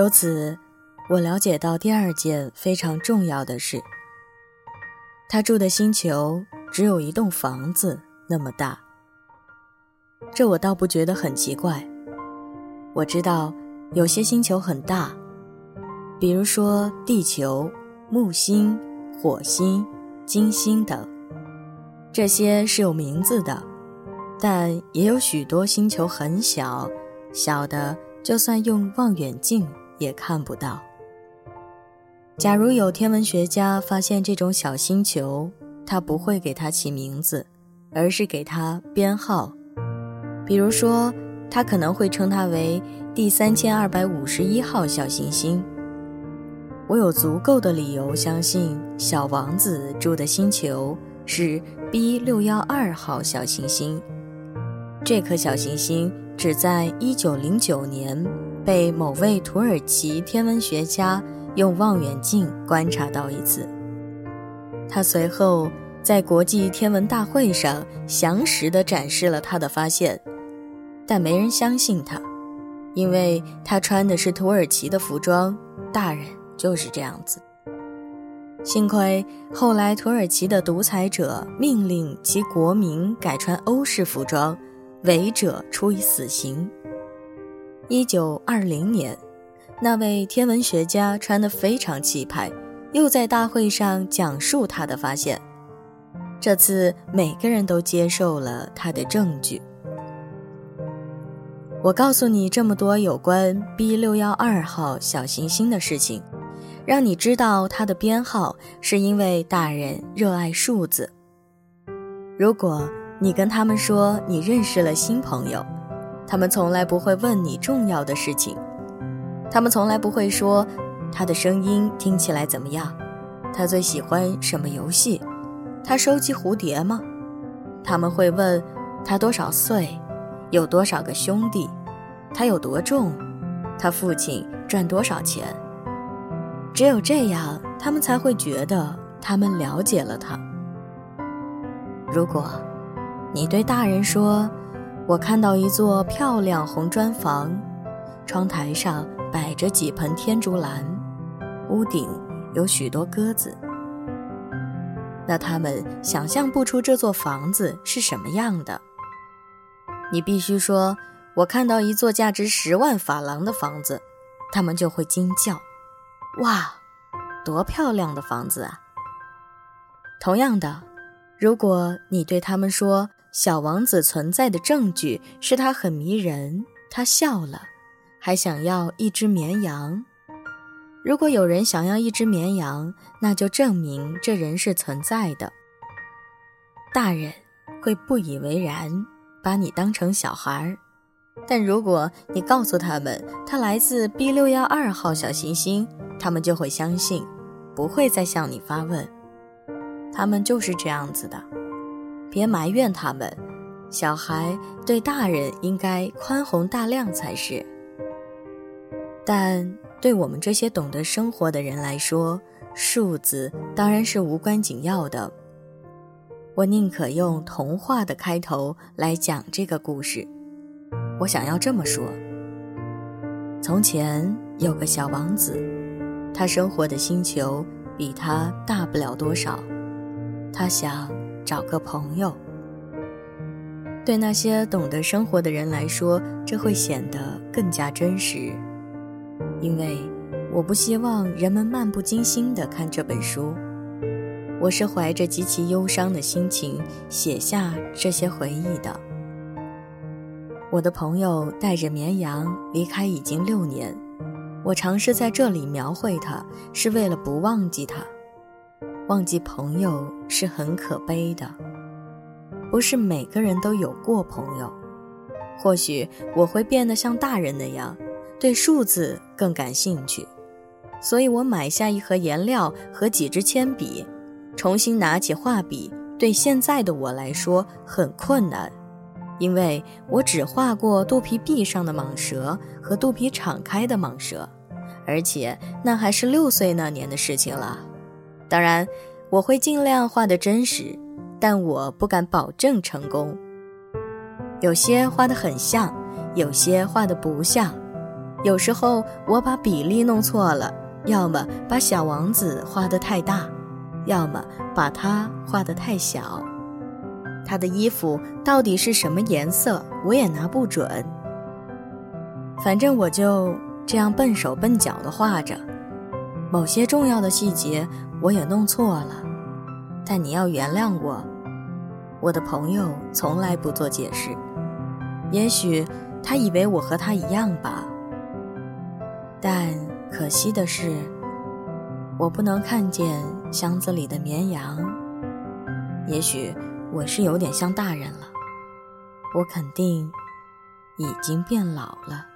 由此，我了解到第二件非常重要的事：他住的星球只有一栋房子那么大。这我倒不觉得很奇怪。我知道有些星球很大，比如说地球、木星、火星、金星等，这些是有名字的。但也有许多星球很小，小的就算用望远镜也看不到。假如有天文学家发现这种小星球，他不会给它起名字，而是给它编号。比如说，他可能会称它为第三千二百五十一号小行星。我有足够的理由相信，小王子住的星球是 B 六幺二号小行星。这颗小行星只在1909年被某位土耳其天文学家用望远镜观察到一次。他随后在国际天文大会上详实地展示了他的发现，但没人相信他，因为他穿的是土耳其的服装。大人就是这样子。幸亏后来土耳其的独裁者命令其国民改穿欧式服装。违者处以死刑。一九二零年，那位天文学家穿得非常气派，又在大会上讲述他的发现。这次每个人都接受了他的证据。我告诉你这么多有关 B 六幺二号小行星的事情，让你知道它的编号，是因为大人热爱数字。如果。你跟他们说你认识了新朋友，他们从来不会问你重要的事情，他们从来不会说他的声音听起来怎么样，他最喜欢什么游戏，他收集蝴蝶吗？他们会问他多少岁，有多少个兄弟，他有多重，他父亲赚多少钱。只有这样，他们才会觉得他们了解了他。如果。你对大人说：“我看到一座漂亮红砖房，窗台上摆着几盆天竺兰，屋顶有许多鸽子。”那他们想象不出这座房子是什么样的。你必须说：“我看到一座价值十万法郎的房子。”他们就会惊叫：“哇，多漂亮的房子啊！”同样的，如果你对他们说，小王子存在的证据是他很迷人，他笑了，还想要一只绵羊。如果有人想要一只绵羊，那就证明这人是存在的。大人会不以为然，把你当成小孩儿。但如果你告诉他们他来自 B 六幺二号小行星，他们就会相信，不会再向你发问。他们就是这样子的。别埋怨他们，小孩对大人应该宽宏大量才是。但对我们这些懂得生活的人来说，数字当然是无关紧要的。我宁可用童话的开头来讲这个故事。我想要这么说：从前有个小王子，他生活的星球比他大不了多少，他想。找个朋友，对那些懂得生活的人来说，这会显得更加真实。因为我不希望人们漫不经心地看这本书，我是怀着极其忧伤的心情写下这些回忆的。我的朋友带着绵羊离开已经六年，我尝试在这里描绘他，是为了不忘记他。忘记朋友是很可悲的，不是每个人都有过朋友。或许我会变得像大人那样，对数字更感兴趣，所以我买下一盒颜料和几支铅笔，重新拿起画笔。对现在的我来说很困难，因为我只画过肚皮壁上的蟒蛇和肚皮敞开的蟒蛇，而且那还是六岁那年的事情了。当然，我会尽量画的真实，但我不敢保证成功。有些画的很像，有些画的不像。有时候我把比例弄错了，要么把小王子画得太大，要么把他画得太小。他的衣服到底是什么颜色，我也拿不准。反正我就这样笨手笨脚地画着，某些重要的细节我也弄错了，但你要原谅我。我的朋友从来不做解释，也许他以为我和他一样吧。但可惜的是，我不能看见箱子里的绵羊。也许我是有点像大人了，我肯定已经变老了。